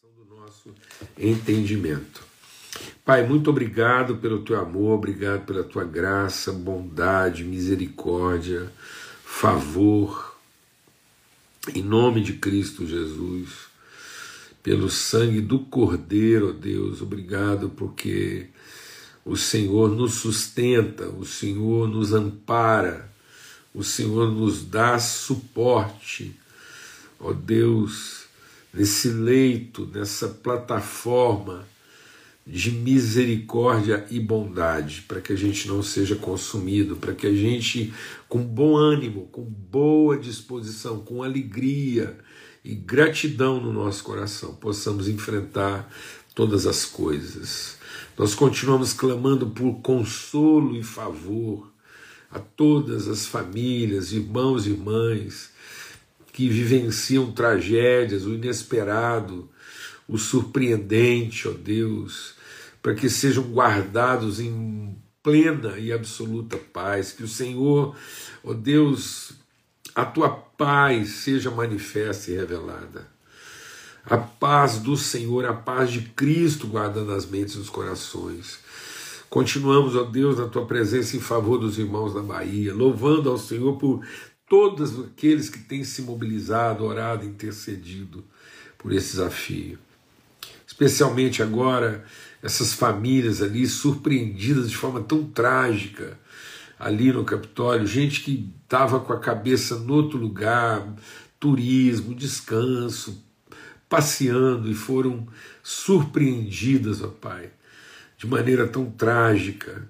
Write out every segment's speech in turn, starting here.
do nosso entendimento. Pai, muito obrigado pelo teu amor, obrigado pela tua graça, bondade, misericórdia, favor, em nome de Cristo Jesus, pelo sangue do Cordeiro, Deus, obrigado porque o Senhor nos sustenta, o Senhor nos ampara, o Senhor nos dá suporte, ó Deus, nesse leito, nessa plataforma de misericórdia e bondade, para que a gente não seja consumido, para que a gente, com bom ânimo, com boa disposição, com alegria e gratidão no nosso coração, possamos enfrentar todas as coisas. Nós continuamos clamando por consolo e favor a todas as famílias, irmãos e irmãs que vivenciam tragédias, o inesperado, o surpreendente, ó Deus para que sejam guardados em plena e absoluta paz, que o Senhor, ó Deus, a tua paz seja manifesta e revelada. A paz do Senhor, a paz de Cristo guardando as mentes e os corações. Continuamos, ó Deus, na tua presença em favor dos irmãos da Bahia, louvando ao Senhor por todos aqueles que têm se mobilizado, orado, intercedido por esse desafio. Especialmente agora essas famílias ali surpreendidas de forma tão trágica ali no Capitólio, gente que estava com a cabeça no outro lugar, turismo, descanso, passeando e foram surpreendidas, ó Pai, de maneira tão trágica.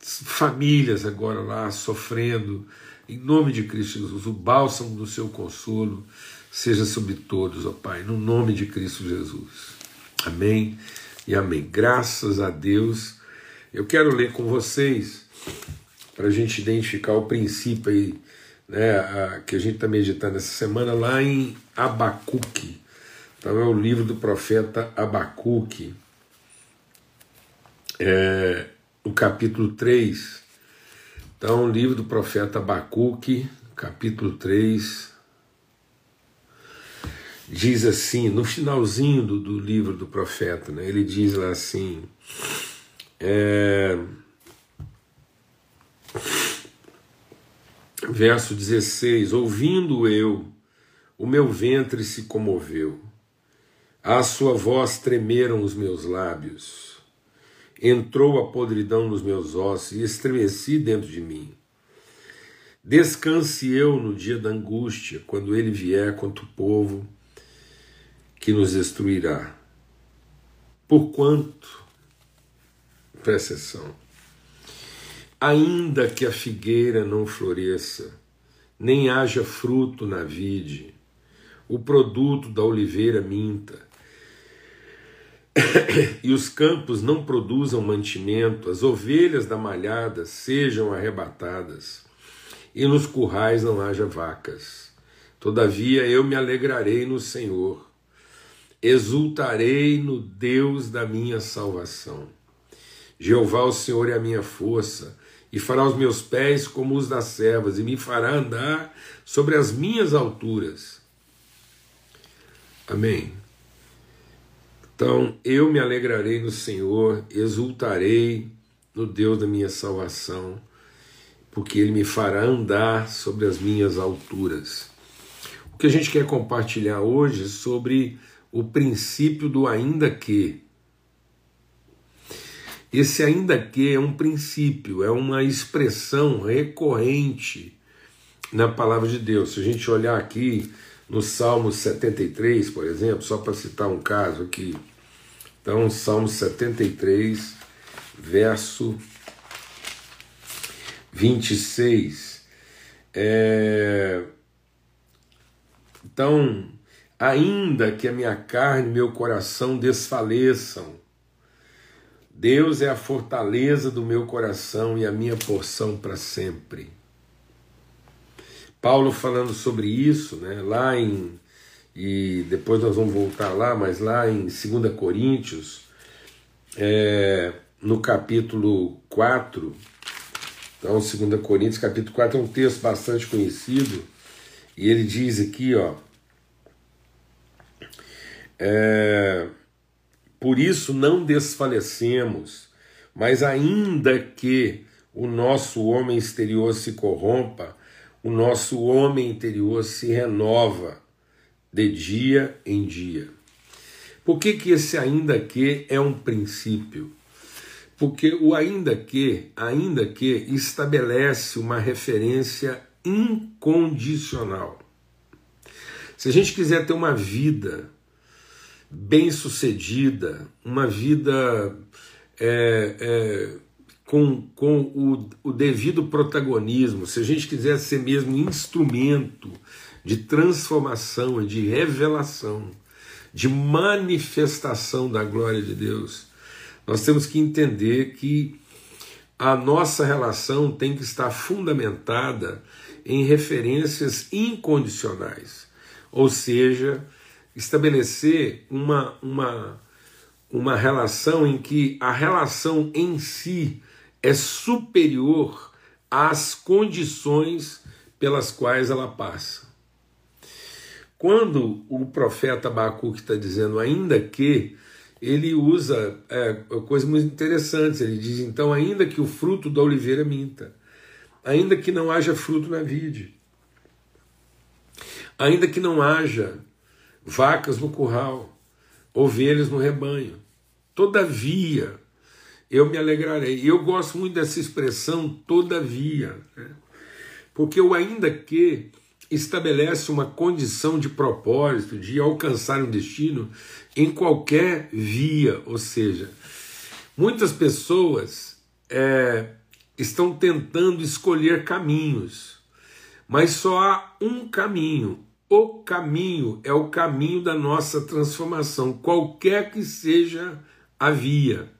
Famílias agora lá sofrendo, em nome de Cristo Jesus, o bálsamo do seu consolo seja sobre todos, ó Pai, no nome de Cristo Jesus. Amém e amém. Graças a Deus. Eu quero ler com vocês, para a gente identificar o princípio aí, né, a, que a gente está meditando essa semana, lá em Abacuque. Então é o livro do profeta Abacuque, é, o capítulo 3. Então, livro do profeta Abacuque, capítulo 3, diz assim, no finalzinho do, do livro do profeta, né, ele diz lá assim: é, verso 16: Ouvindo eu, o meu ventre se comoveu, à sua voz tremeram os meus lábios, entrou a podridão nos meus ossos e estremeci dentro de mim. Descanse eu no dia da angústia, quando ele vier contra o povo que nos destruirá. Porquanto, presta atenção, ainda que a figueira não floresça, nem haja fruto na vide, o produto da oliveira minta, e os campos não produzam mantimento, as ovelhas da malhada sejam arrebatadas, e nos currais não haja vacas. Todavia eu me alegrarei no Senhor exultarei no Deus da minha salvação. Jeová, o Senhor, é a minha força, e fará os meus pés como os das servas, e me fará andar sobre as minhas alturas. Amém. Então, eu me alegrarei no Senhor, exultarei no Deus da minha salvação, porque Ele me fará andar sobre as minhas alturas. O que a gente quer compartilhar hoje é sobre o princípio do ainda que. Esse ainda que é um princípio, é uma expressão recorrente na palavra de Deus. Se a gente olhar aqui no Salmo 73, por exemplo, só para citar um caso aqui. Então, Salmo 73, verso 26. É... Então, ainda que a minha carne e meu coração desfaleçam. Deus é a fortaleza do meu coração e a minha porção para sempre. Paulo falando sobre isso, né, lá em e depois nós vamos voltar lá, mas lá em 2 Coríntios, é, no capítulo 4, então 2 Coríntios capítulo 4 é um texto bastante conhecido, e ele diz aqui, ó, É, por isso não desfalecemos, mas ainda que o nosso homem exterior se corrompa, o nosso homem interior se renova de dia em dia. Por que, que esse ainda que é um princípio? Porque o ainda que, ainda que estabelece uma referência incondicional. Se a gente quiser ter uma vida bem-sucedida, uma vida é, é, com, com o, o devido protagonismo, se a gente quiser ser mesmo instrumento de transformação de revelação, de manifestação da glória de Deus, nós temos que entender que a nossa relação tem que estar fundamentada em referências incondicionais, ou seja, estabelecer uma, uma, uma relação em que a relação em si é superior às condições pelas quais ela passa. Quando o profeta Abacuque está dizendo, ainda que, ele usa é, coisas muito interessantes. Ele diz, então, ainda que o fruto da oliveira minta, ainda que não haja fruto na vide, ainda que não haja vacas no curral, ovelhas no rebanho, todavia eu me alegrarei. E eu gosto muito dessa expressão, todavia, né? porque o ainda que estabelece uma condição de propósito, de alcançar um destino em qualquer via, ou seja, muitas pessoas é, estão tentando escolher caminhos, mas só há um caminho. O caminho é o caminho da nossa transformação, qualquer que seja a via.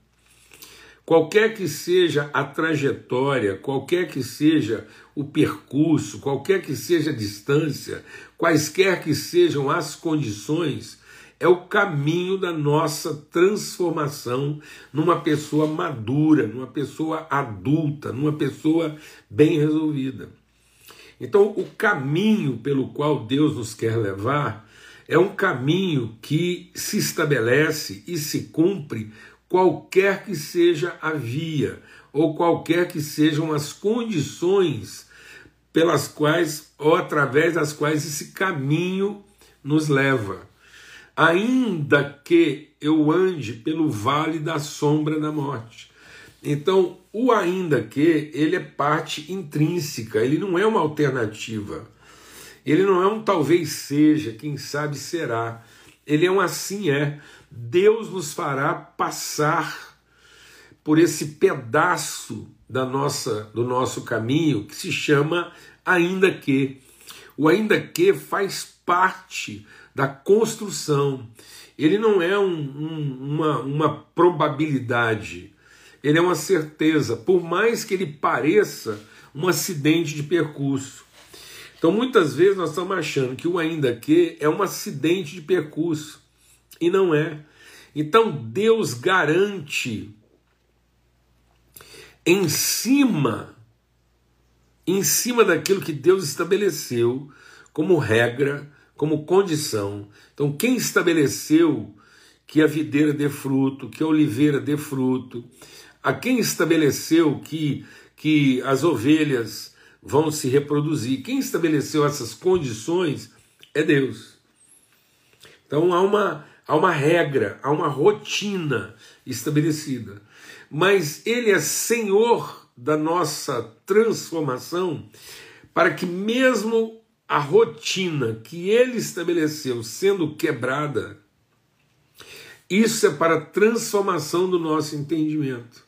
Qualquer que seja a trajetória, qualquer que seja o percurso, qualquer que seja a distância, quaisquer que sejam as condições, é o caminho da nossa transformação numa pessoa madura, numa pessoa adulta, numa pessoa bem resolvida. Então, o caminho pelo qual Deus nos quer levar é um caminho que se estabelece e se cumpre qualquer que seja a via ou qualquer que sejam as condições pelas quais ou através das quais esse caminho nos leva. Ainda que eu ande pelo vale da sombra da morte. Então, o ainda que, ele é parte intrínseca, ele não é uma alternativa. Ele não é um talvez seja, quem sabe será. Ele é um assim é. Deus nos fará passar por esse pedaço da nossa do nosso caminho que se chama ainda que. O ainda que faz parte da construção. Ele não é um, um, uma, uma probabilidade, ele é uma certeza, por mais que ele pareça um acidente de percurso. Então muitas vezes nós estamos achando que o ainda que é um acidente de percurso. E não é. Então Deus garante em cima em cima daquilo que Deus estabeleceu como regra, como condição. Então, quem estabeleceu que a videira dê fruto, que a oliveira dê fruto, a quem estabeleceu que, que as ovelhas vão se reproduzir, quem estabeleceu essas condições é Deus. Então há uma, há uma regra, há uma rotina estabelecida. Mas Ele é Senhor da nossa transformação, para que, mesmo a rotina que Ele estabeleceu sendo quebrada, isso é para a transformação do nosso entendimento.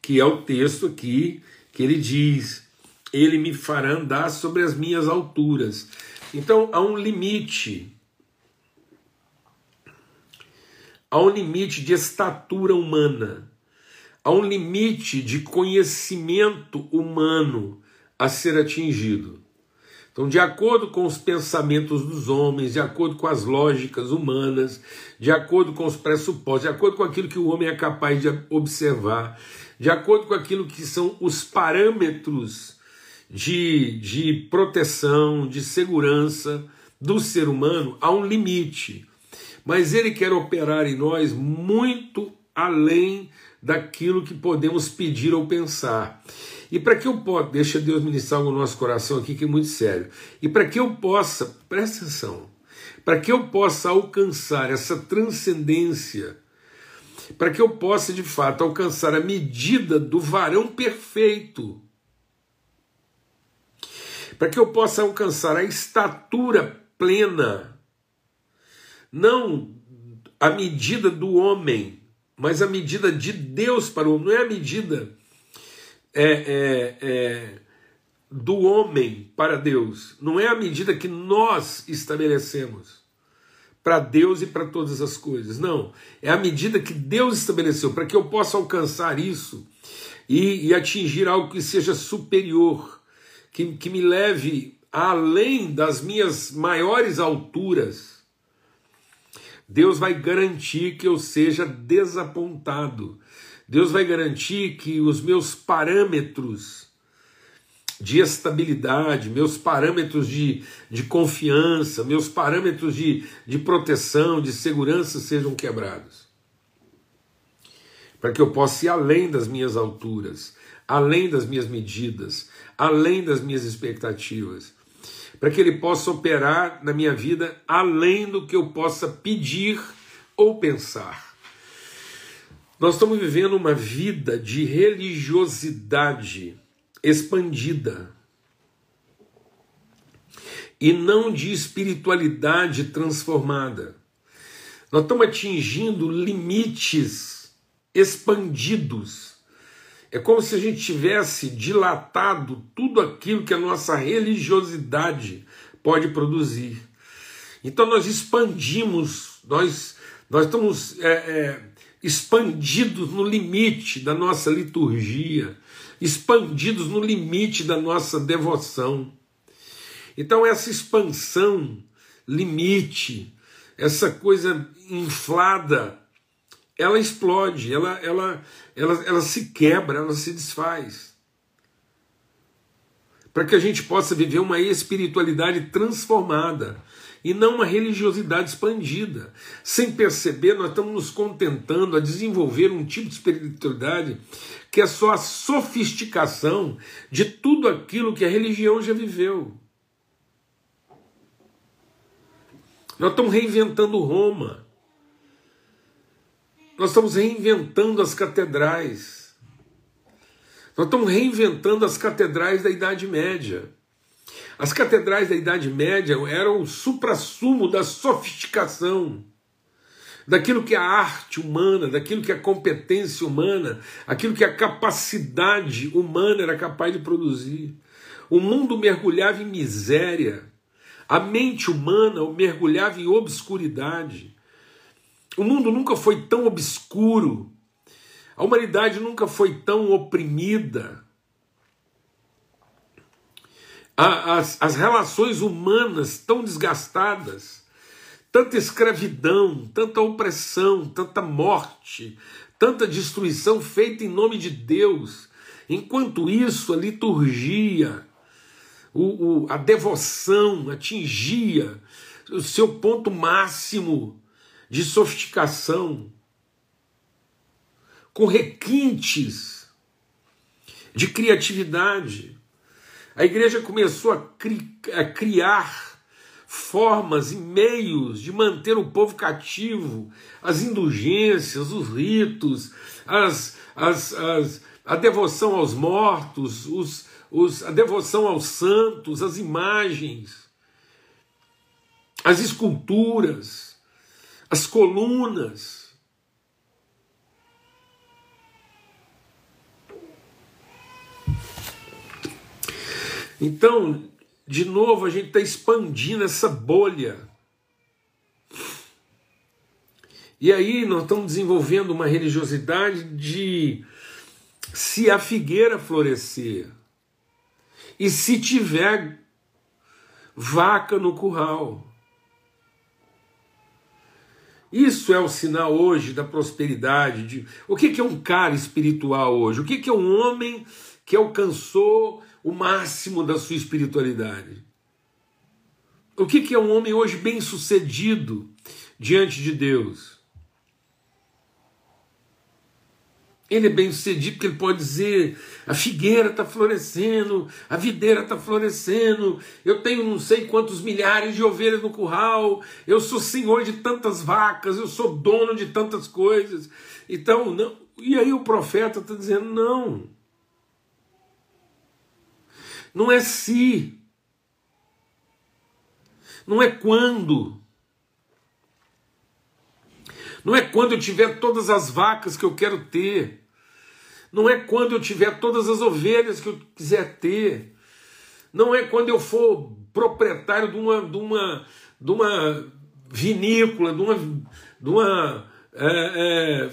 Que é o texto aqui que ele diz: Ele me fará andar sobre as minhas alturas. Então há um limite há um limite de estatura humana, há um limite de conhecimento humano a ser atingido. Então, de acordo com os pensamentos dos homens, de acordo com as lógicas humanas, de acordo com os pressupostos, de acordo com aquilo que o homem é capaz de observar, de acordo com aquilo que são os parâmetros de, de proteção, de segurança do ser humano, há um limite. mas Ele quer operar em nós muito além daquilo que podemos pedir ou pensar. E para que eu possa, deixa Deus ministrar o nosso coração aqui, que é muito sério. E para que eu possa, presta atenção, para que eu possa alcançar essa transcendência, para que eu possa de fato alcançar a medida do varão perfeito, para que eu possa alcançar a estatura plena, não a medida do homem, mas a medida de Deus para o homem, não é a medida é, é, é, do homem para Deus, não é a medida que nós estabelecemos para Deus e para todas as coisas, não, é a medida que Deus estabeleceu para que eu possa alcançar isso e, e atingir algo que seja superior, que, que me leve além das minhas maiores alturas Deus vai garantir que eu seja desapontado. Deus vai garantir que os meus parâmetros de estabilidade, meus parâmetros de, de confiança, meus parâmetros de, de proteção, de segurança sejam quebrados. Para que eu possa ir além das minhas alturas, além das minhas medidas, além das minhas expectativas para que Ele possa operar na minha vida além do que eu possa pedir ou pensar. Nós estamos vivendo uma vida de religiosidade expandida e não de espiritualidade transformada. Nós estamos atingindo limites expandidos é como se a gente tivesse dilatado tudo aquilo que a nossa religiosidade pode produzir. Então nós expandimos, nós, nós estamos é, é, expandidos no limite da nossa liturgia, expandidos no limite da nossa devoção. Então essa expansão, limite, essa coisa inflada ela explode, ela, ela, ela, ela se quebra, ela se desfaz. Para que a gente possa viver uma espiritualidade transformada e não uma religiosidade expandida. Sem perceber, nós estamos nos contentando a desenvolver um tipo de espiritualidade que é só a sofisticação de tudo aquilo que a religião já viveu. Nós estamos reinventando Roma. Nós estamos reinventando as catedrais. Nós estamos reinventando as catedrais da Idade Média. As catedrais da Idade Média eram o suprassumo da sofisticação, daquilo que é a arte humana, daquilo que é a competência humana, aquilo que a capacidade humana era capaz de produzir. O mundo mergulhava em miséria, a mente humana mergulhava em obscuridade. O mundo nunca foi tão obscuro, a humanidade nunca foi tão oprimida. As, as relações humanas tão desgastadas, tanta escravidão, tanta opressão, tanta morte, tanta destruição feita em nome de Deus. Enquanto isso, a liturgia, o, o, a devoção atingia o seu ponto máximo de sofisticação, com requintes de criatividade. A igreja começou a, cri a criar formas e meios de manter o povo cativo, as indulgências, os ritos, as, as, as, a devoção aos mortos, os, os, a devoção aos santos, as imagens, as esculturas as colunas. Então, de novo, a gente está expandindo essa bolha. E aí nós estamos desenvolvendo uma religiosidade de se a figueira florescer e se tiver vaca no curral. Isso é o sinal hoje da prosperidade. De... O que é um cara espiritual hoje? O que é um homem que alcançou o máximo da sua espiritualidade? O que é um homem hoje bem sucedido, diante de Deus? Ele é bem sucedido porque ele pode dizer: a figueira está florescendo, a videira está florescendo, eu tenho não sei quantos milhares de ovelhas no curral, eu sou senhor de tantas vacas, eu sou dono de tantas coisas. Então, não. E aí o profeta está dizendo: não. Não é se. Não é quando. Não é quando eu tiver todas as vacas que eu quero ter. Não é quando eu tiver todas as ovelhas que eu quiser ter. Não é quando eu for proprietário de uma, de uma, de uma vinícola, de uma, de, uma, é, é,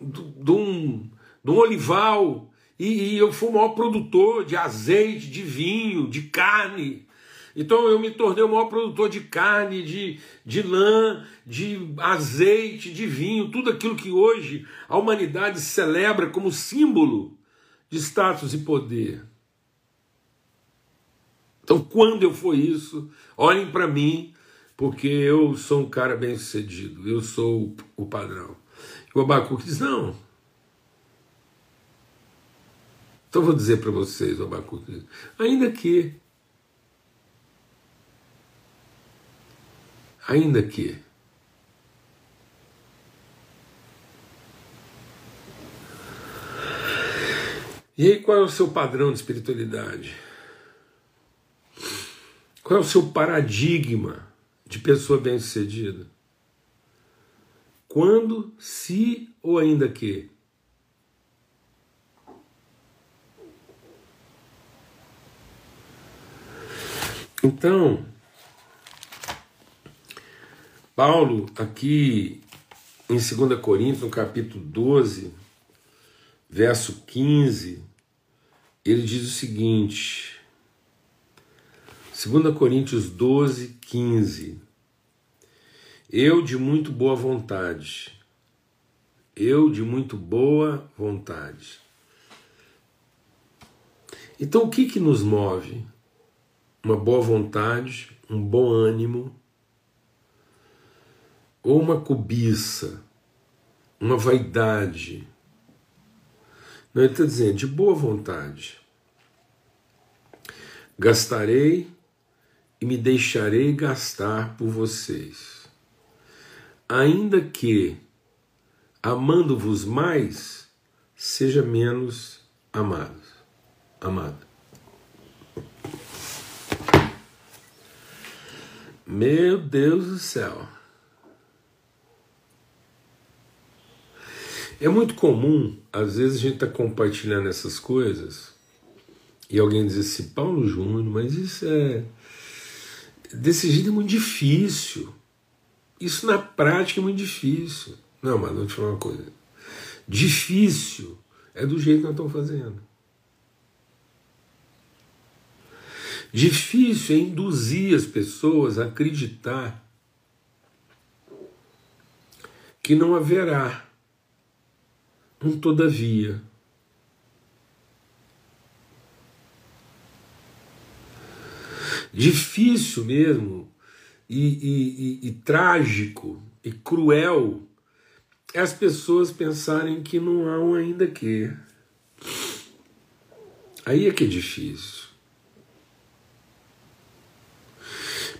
de, um, de um olival, e, e eu for o maior produtor de azeite, de vinho, de carne. Então eu me tornei o maior produtor de carne, de, de lã, de azeite, de vinho, tudo aquilo que hoje a humanidade celebra como símbolo de status e poder. Então, quando eu for isso, olhem para mim, porque eu sou um cara bem sucedido, eu sou o padrão. O Abacuque diz: não. Então, vou dizer para vocês, o Abacuque, ainda que Ainda que. E aí, qual é o seu padrão de espiritualidade? Qual é o seu paradigma de pessoa bem-sucedida? Quando, se ou ainda que? Então, Paulo, aqui em 2 Coríntios, no capítulo 12, verso 15, ele diz o seguinte: 2 Coríntios 12, 15. Eu de muito boa vontade, eu de muito boa vontade. Então o que que nos move? Uma boa vontade, um bom ânimo, ou uma cobiça, uma vaidade. Não, ele está dizendo, de boa vontade. Gastarei e me deixarei gastar por vocês. Ainda que, amando-vos mais, seja menos amado. Amado. Meu Deus do céu. É muito comum, às vezes, a gente está compartilhando essas coisas e alguém diz assim, Paulo Júnior, mas isso é. Desse jeito é muito difícil. Isso na prática é muito difícil. Não, mas vou te falar uma coisa. Difícil é do jeito que nós estamos fazendo. Difícil é induzir as pessoas a acreditar que não haverá um todavia. Difícil mesmo, e, e, e, e trágico, e cruel, é as pessoas pensarem que não há um ainda que. Aí é que é difícil.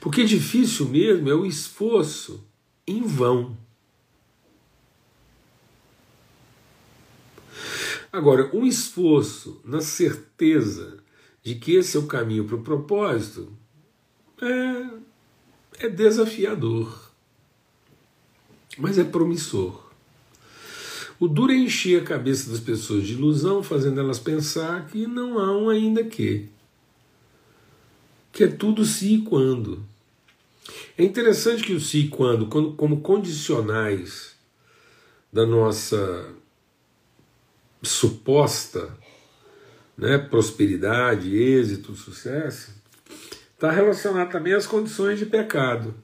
Porque difícil mesmo é o esforço em vão. Agora, um esforço na certeza de que esse é o caminho para o propósito é, é desafiador, mas é promissor. O duro é encher a cabeça das pessoas de ilusão, fazendo elas pensar que não há um ainda que. Que é tudo se e quando. É interessante que o se e quando, como condicionais da nossa suposta né, prosperidade, êxito, sucesso, está relacionado também às condições de pecado.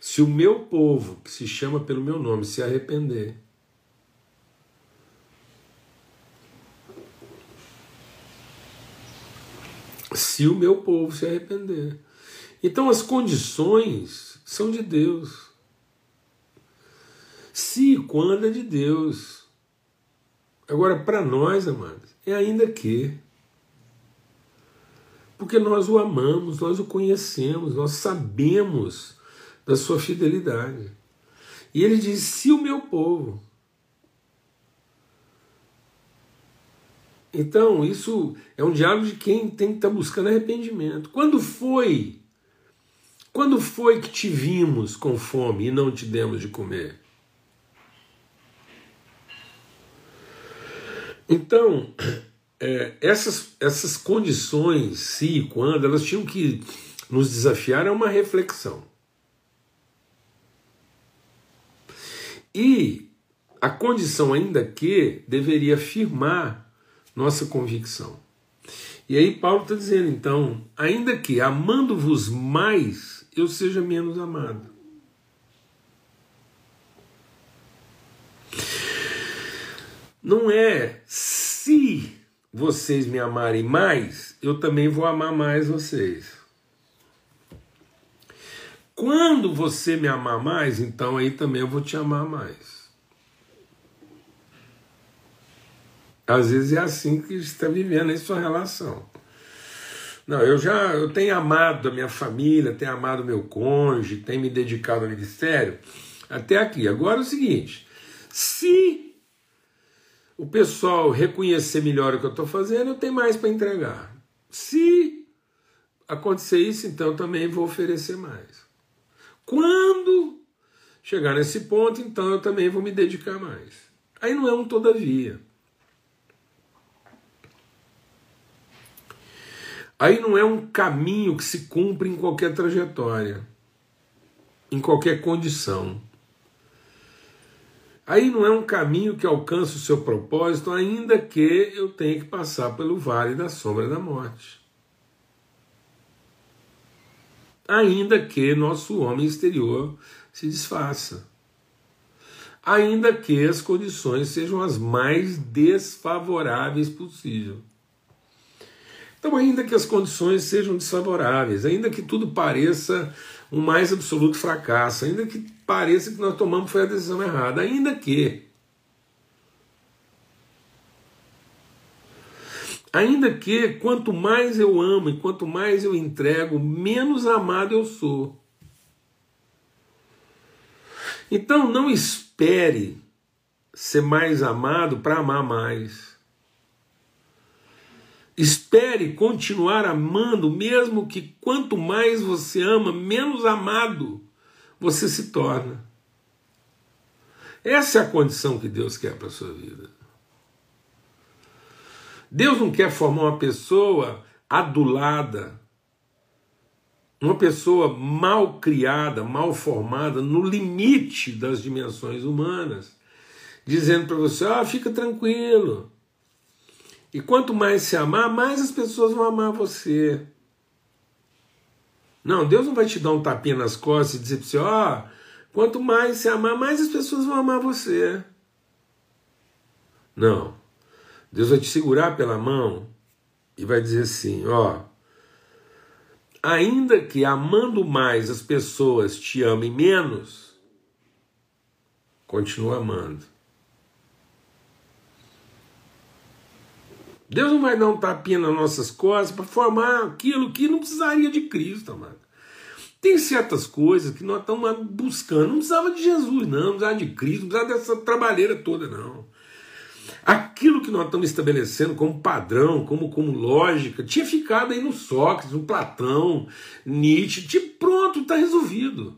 Se o meu povo, que se chama pelo meu nome, se arrepender, se o meu povo se arrepender. Então as condições são de Deus. Se e quando é de Deus. Agora, para nós, amados, é ainda que. Porque nós o amamos, nós o conhecemos, nós sabemos da sua fidelidade. E ele diz: se o meu povo. Então, isso é um diálogo de quem tem que estar tá buscando arrependimento. Quando foi? Quando foi que te vimos com fome e não te demos de comer? Então, é, essas, essas condições, se e quando, elas tinham que nos desafiar a uma reflexão. E a condição, ainda que, deveria afirmar nossa convicção. E aí Paulo está dizendo, então, ainda que amando-vos mais, eu seja menos amado. Não é se vocês me amarem mais, eu também vou amar mais vocês. Quando você me amar mais, então aí também eu vou te amar mais. Às vezes é assim que está vivendo em sua relação. Não, eu já eu tenho amado a minha família, tenho amado meu cônjuge, tenho me dedicado ao ministério até aqui. Agora é o seguinte: se o pessoal reconhecer melhor o que eu estou fazendo, eu tenho mais para entregar. Se acontecer isso, então também vou oferecer mais. Quando chegar nesse ponto, então eu também vou me dedicar mais. Aí não é um todavia. Aí não é um caminho que se cumpre em qualquer trajetória, em qualquer condição. Aí não é um caminho que alcança o seu propósito, ainda que eu tenha que passar pelo vale da sombra da morte ainda que nosso homem exterior se desfaça. Ainda que as condições sejam as mais desfavoráveis possível. Então, ainda que as condições sejam desfavoráveis, ainda que tudo pareça um mais absoluto fracasso, ainda que pareça que nós tomamos foi a decisão errada, ainda que Ainda que quanto mais eu amo e quanto mais eu entrego, menos amado eu sou. Então não espere ser mais amado para amar mais. Espere continuar amando, mesmo que quanto mais você ama, menos amado você se torna. Essa é a condição que Deus quer para a sua vida. Deus não quer formar uma pessoa adulada, uma pessoa mal criada, mal formada, no limite das dimensões humanas, dizendo para você: ah, fica tranquilo. E quanto mais se amar, mais as pessoas vão amar você. Não, Deus não vai te dar um tapinha nas costas e dizer para você: ó, oh, quanto mais se amar, mais as pessoas vão amar você. Não. Deus vai te segurar pela mão e vai dizer assim: ó, ainda que amando mais as pessoas te amem menos, continua amando. Deus não vai dar um tapinha nas nossas costas para formar aquilo que não precisaria de Cristo, amado. Tem certas coisas que nós estamos buscando. Não precisava de Jesus, não, não precisava de Cristo, não precisava dessa trabalheira toda, não. Aquilo que nós estamos estabelecendo como padrão, como, como lógica, tinha ficado aí no Sócrates, no Platão, Nietzsche, tinha, pronto, está resolvido.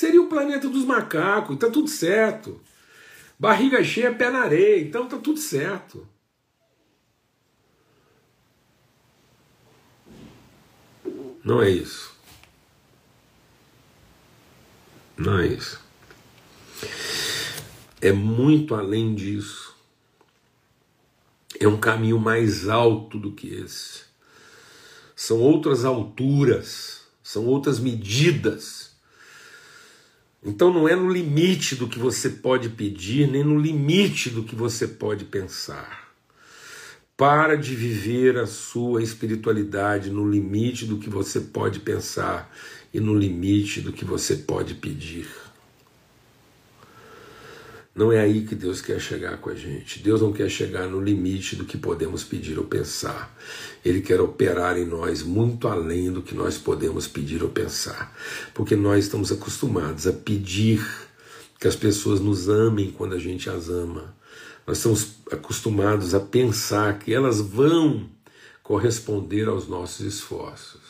Seria o planeta dos macacos, está tudo certo. Barriga cheia, pé na areia, então está tudo certo. Não é isso. Não é isso. É muito além disso. É um caminho mais alto do que esse. São outras alturas, são outras medidas. Então não é no limite do que você pode pedir, nem no limite do que você pode pensar. Para de viver a sua espiritualidade no limite do que você pode pensar e no limite do que você pode pedir. Não é aí que Deus quer chegar com a gente. Deus não quer chegar no limite do que podemos pedir ou pensar. Ele quer operar em nós muito além do que nós podemos pedir ou pensar. Porque nós estamos acostumados a pedir que as pessoas nos amem quando a gente as ama. Nós estamos acostumados a pensar que elas vão corresponder aos nossos esforços.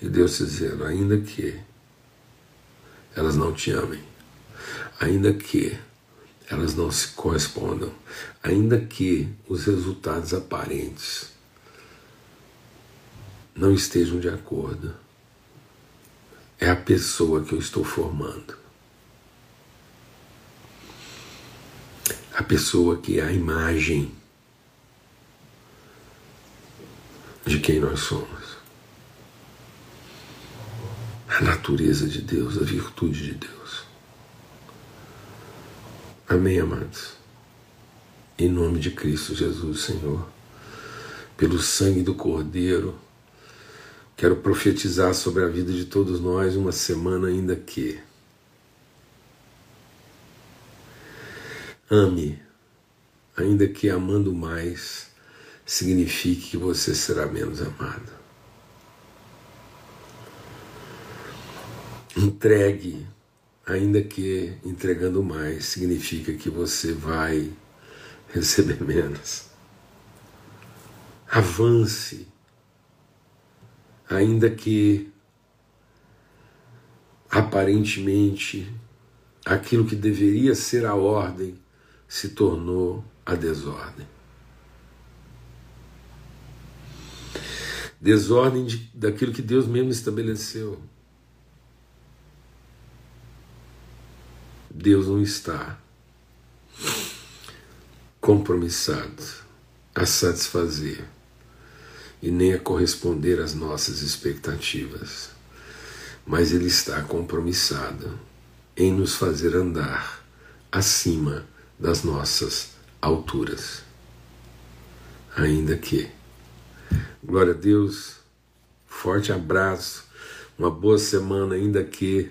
E Deus dizendo, ainda que elas não te amem, ainda que elas não se correspondam, ainda que os resultados aparentes não estejam de acordo. É a pessoa que eu estou formando. A pessoa que é a imagem de quem nós somos a natureza de Deus, a virtude de Deus. Amém, amados? Em nome de Cristo Jesus, Senhor, pelo sangue do Cordeiro, quero profetizar sobre a vida de todos nós uma semana ainda que ame, ainda que amando mais signifique que você será menos amado. Entregue, ainda que entregando mais, significa que você vai receber menos. Avance, ainda que aparentemente aquilo que deveria ser a ordem se tornou a desordem. Desordem de, daquilo que Deus mesmo estabeleceu. Deus não está compromissado a satisfazer e nem a corresponder às nossas expectativas, mas Ele está compromissado em nos fazer andar acima das nossas alturas. Ainda que. Glória a Deus, forte abraço, uma boa semana, ainda que,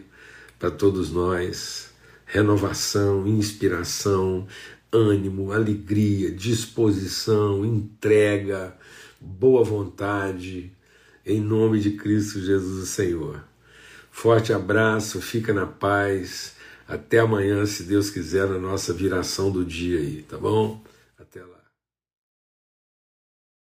para todos nós renovação, inspiração, ânimo, alegria, disposição, entrega, boa vontade, em nome de Cristo Jesus, o Senhor. Forte abraço, fica na paz. Até amanhã, se Deus quiser, na nossa viração do dia aí, tá bom?